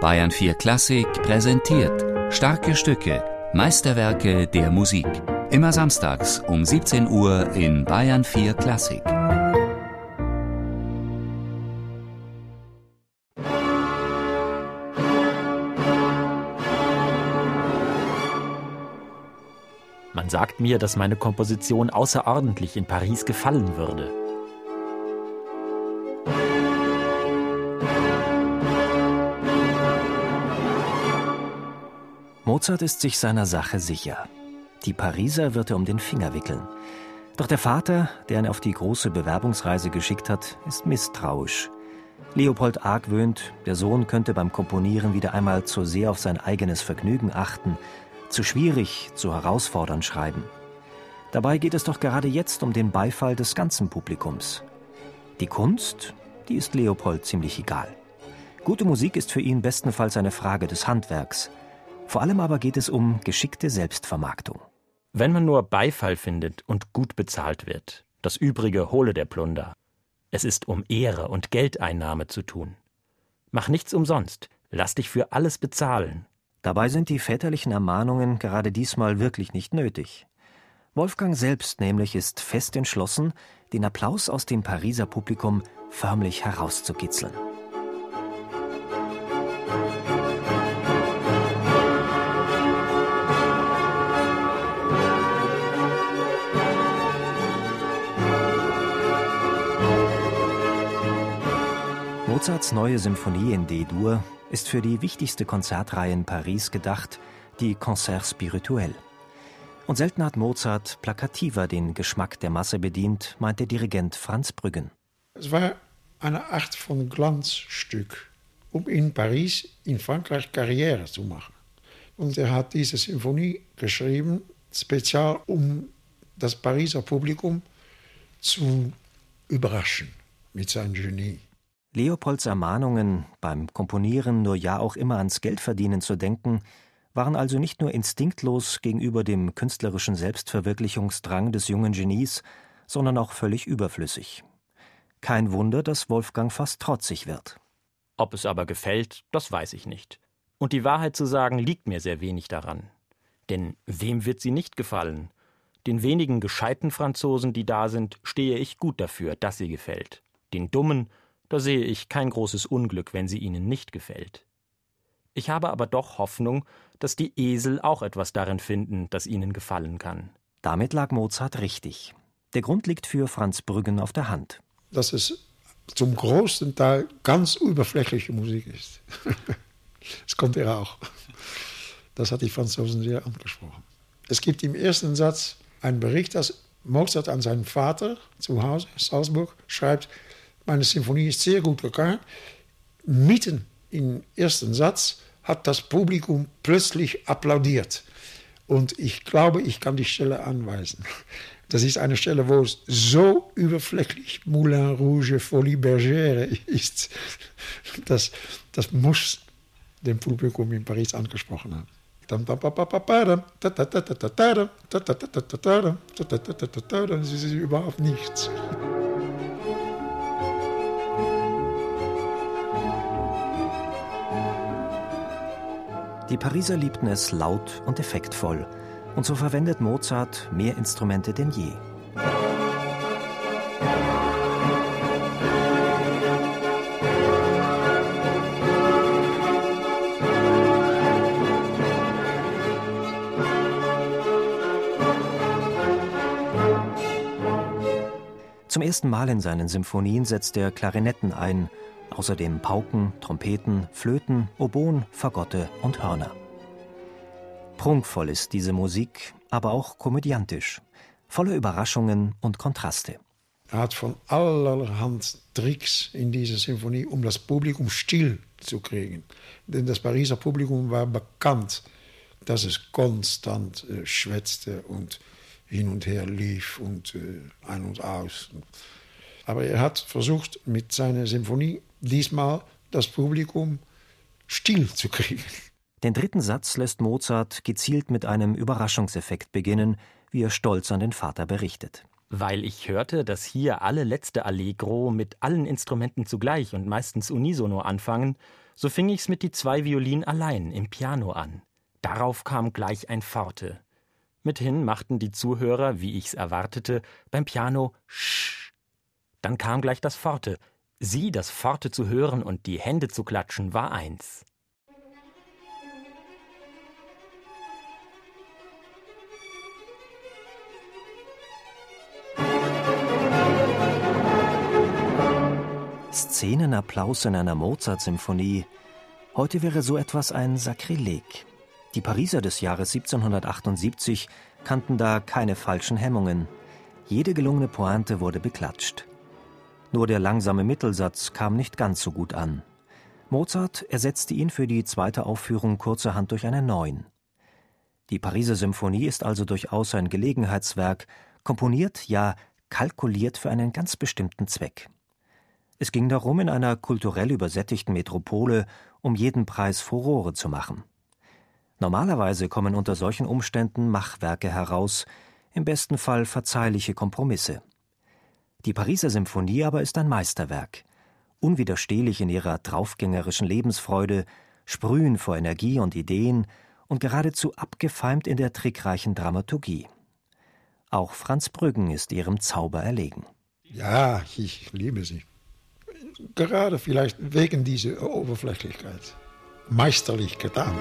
Bayern 4 Klassik präsentiert starke Stücke, Meisterwerke der Musik. Immer samstags um 17 Uhr in Bayern 4 Klassik. Man sagt mir, dass meine Komposition außerordentlich in Paris gefallen würde. Mozart ist sich seiner Sache sicher. Die Pariser wird er um den Finger wickeln. Doch der Vater, der ihn auf die große Bewerbungsreise geschickt hat, ist misstrauisch. Leopold argwöhnt, der Sohn könnte beim Komponieren wieder einmal zu sehr auf sein eigenes Vergnügen achten, zu schwierig, zu herausfordernd schreiben. Dabei geht es doch gerade jetzt um den Beifall des ganzen Publikums. Die Kunst, die ist Leopold ziemlich egal. Gute Musik ist für ihn bestenfalls eine Frage des Handwerks. Vor allem aber geht es um geschickte Selbstvermarktung. Wenn man nur Beifall findet und gut bezahlt wird, das Übrige hole der Plunder. Es ist um Ehre und Geldeinnahme zu tun. Mach nichts umsonst, lass dich für alles bezahlen. Dabei sind die väterlichen Ermahnungen gerade diesmal wirklich nicht nötig. Wolfgang selbst nämlich ist fest entschlossen, den Applaus aus dem Pariser Publikum förmlich herauszukitzeln. Mozarts neue Symphonie in D-Dur ist für die wichtigste Konzertreihe in Paris gedacht, die Concert Spirituel. Und selten hat Mozart plakativer den Geschmack der Masse bedient, meint der Dirigent Franz Brüggen. Es war eine Art von Glanzstück, um in Paris, in Frankreich Karriere zu machen. Und er hat diese Symphonie geschrieben, speziell um das Pariser Publikum zu überraschen mit seinem Genie. Leopolds Ermahnungen, beim Komponieren nur ja auch immer ans Geldverdienen zu denken, waren also nicht nur instinktlos gegenüber dem künstlerischen Selbstverwirklichungsdrang des jungen Genies, sondern auch völlig überflüssig. Kein Wunder, dass Wolfgang fast trotzig wird. Ob es aber gefällt, das weiß ich nicht. Und die Wahrheit zu sagen, liegt mir sehr wenig daran. Denn wem wird sie nicht gefallen? Den wenigen gescheiten Franzosen, die da sind, stehe ich gut dafür, dass sie gefällt. Den dummen, da sehe ich kein großes Unglück, wenn sie Ihnen nicht gefällt. Ich habe aber doch Hoffnung, dass die Esel auch etwas darin finden, das ihnen gefallen kann. Damit lag Mozart richtig. Der Grund liegt für Franz Brüggen auf der Hand. Dass es zum großen Teil ganz überflächliche Musik ist. das kommt er auch. Das hat die Franzosen sehr angesprochen. Es gibt im ersten Satz einen Bericht, dass Mozart an seinen Vater zu Hause, in Salzburg, schreibt, meine Symphonie ist sehr gut bekannt. Mitten im ersten Satz hat das Publikum plötzlich applaudiert. Und ich glaube, ich kann die Stelle anweisen. Das ist eine Stelle, wo es so überflächlich Moulin Rouge, Folie Bergère ist. Das, das muss dem Publikum in Paris angesprochen haben. Das ist überhaupt nichts. Die Pariser liebten es laut und effektvoll, und so verwendet Mozart mehr Instrumente denn je. Zum ersten Mal in seinen Symphonien setzt er Klarinetten ein außerdem Pauken, Trompeten, Flöten, Oboen, Fagotte und Hörner. Prunkvoll ist diese Musik, aber auch komödiantisch, voller Überraschungen und Kontraste. Er hat von allerhand Tricks in dieser Sinfonie, um das Publikum still zu kriegen. Denn das Pariser Publikum war bekannt, dass es konstant äh, schwätzte und hin und her lief und äh, ein und aus. Aber er hat versucht, mit seiner Sinfonie diesmal das Publikum still zu kriegen. Den dritten Satz lässt Mozart gezielt mit einem Überraschungseffekt beginnen, wie er stolz an den Vater berichtet. Weil ich hörte, dass hier alle letzte Allegro mit allen Instrumenten zugleich und meistens unisono anfangen, So fing ich's mit die zwei Violinen allein im Piano an. Darauf kam gleich ein Forte. Mithin machten die Zuhörer, wie ich's erwartete, beim Piano Sch. Dann kam gleich das Forte. Sie, das Forte zu hören und die Hände zu klatschen, war eins. Szenenapplaus in einer Mozart-Symphonie. Heute wäre so etwas ein Sakrileg. Die Pariser des Jahres 1778 kannten da keine falschen Hemmungen. Jede gelungene Pointe wurde beklatscht. Nur der langsame Mittelsatz kam nicht ganz so gut an. Mozart ersetzte ihn für die zweite Aufführung kurzerhand durch einen neuen. Die Pariser Symphonie ist also durchaus ein Gelegenheitswerk, komponiert, ja kalkuliert für einen ganz bestimmten Zweck. Es ging darum, in einer kulturell übersättigten Metropole um jeden Preis Furore zu machen. Normalerweise kommen unter solchen Umständen Machwerke heraus, im besten Fall verzeihliche Kompromisse. Die Pariser Symphonie aber ist ein Meisterwerk, unwiderstehlich in ihrer draufgängerischen Lebensfreude, sprühen vor Energie und Ideen und geradezu abgefeimt in der trickreichen Dramaturgie. Auch Franz Brüggen ist ihrem Zauber erlegen. Ja, ich liebe sie gerade vielleicht wegen dieser Oberflächlichkeit. Meisterlich getan.